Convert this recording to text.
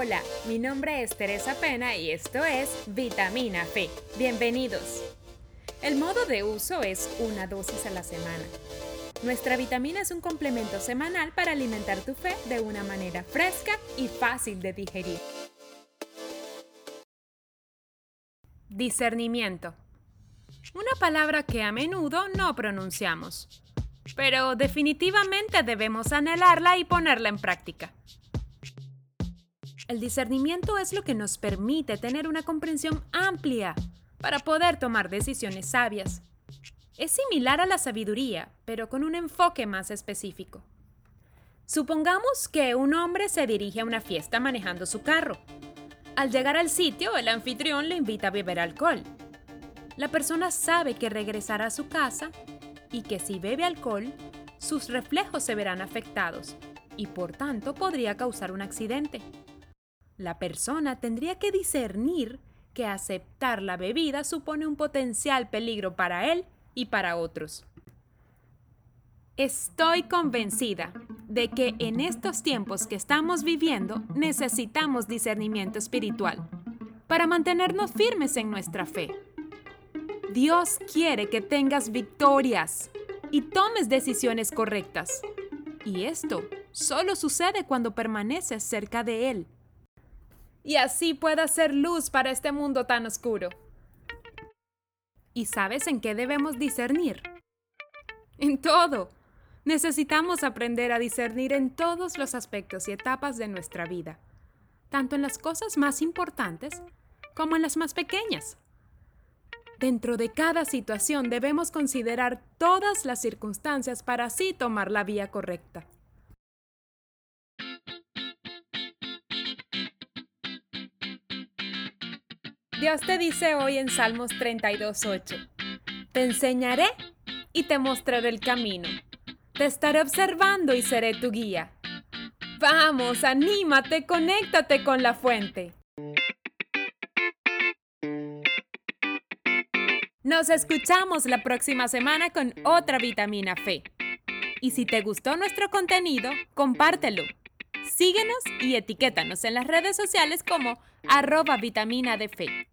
Hola, mi nombre es Teresa Pena y esto es Vitamina Fe. Bienvenidos. El modo de uso es una dosis a la semana. Nuestra vitamina es un complemento semanal para alimentar tu fe de una manera fresca y fácil de digerir. Discernimiento. Una palabra que a menudo no pronunciamos, pero definitivamente debemos anhelarla y ponerla en práctica. El discernimiento es lo que nos permite tener una comprensión amplia para poder tomar decisiones sabias. Es similar a la sabiduría, pero con un enfoque más específico. Supongamos que un hombre se dirige a una fiesta manejando su carro. Al llegar al sitio, el anfitrión le invita a beber alcohol. La persona sabe que regresará a su casa y que si bebe alcohol, sus reflejos se verán afectados y por tanto podría causar un accidente. La persona tendría que discernir que aceptar la bebida supone un potencial peligro para él y para otros. Estoy convencida de que en estos tiempos que estamos viviendo necesitamos discernimiento espiritual para mantenernos firmes en nuestra fe. Dios quiere que tengas victorias y tomes decisiones correctas. Y esto solo sucede cuando permaneces cerca de Él y así pueda ser luz para este mundo tan oscuro. ¿Y sabes en qué debemos discernir? En todo. Necesitamos aprender a discernir en todos los aspectos y etapas de nuestra vida, tanto en las cosas más importantes como en las más pequeñas. Dentro de cada situación debemos considerar todas las circunstancias para así tomar la vía correcta. Dios te dice hoy en Salmos 32.8, Te enseñaré y te mostraré el camino. Te estaré observando y seré tu guía. Vamos, anímate, conéctate con la fuente. Nos escuchamos la próxima semana con otra vitamina fe. Y si te gustó nuestro contenido, compártelo. Síguenos y etiquétanos en las redes sociales como arroba vitamina de fe.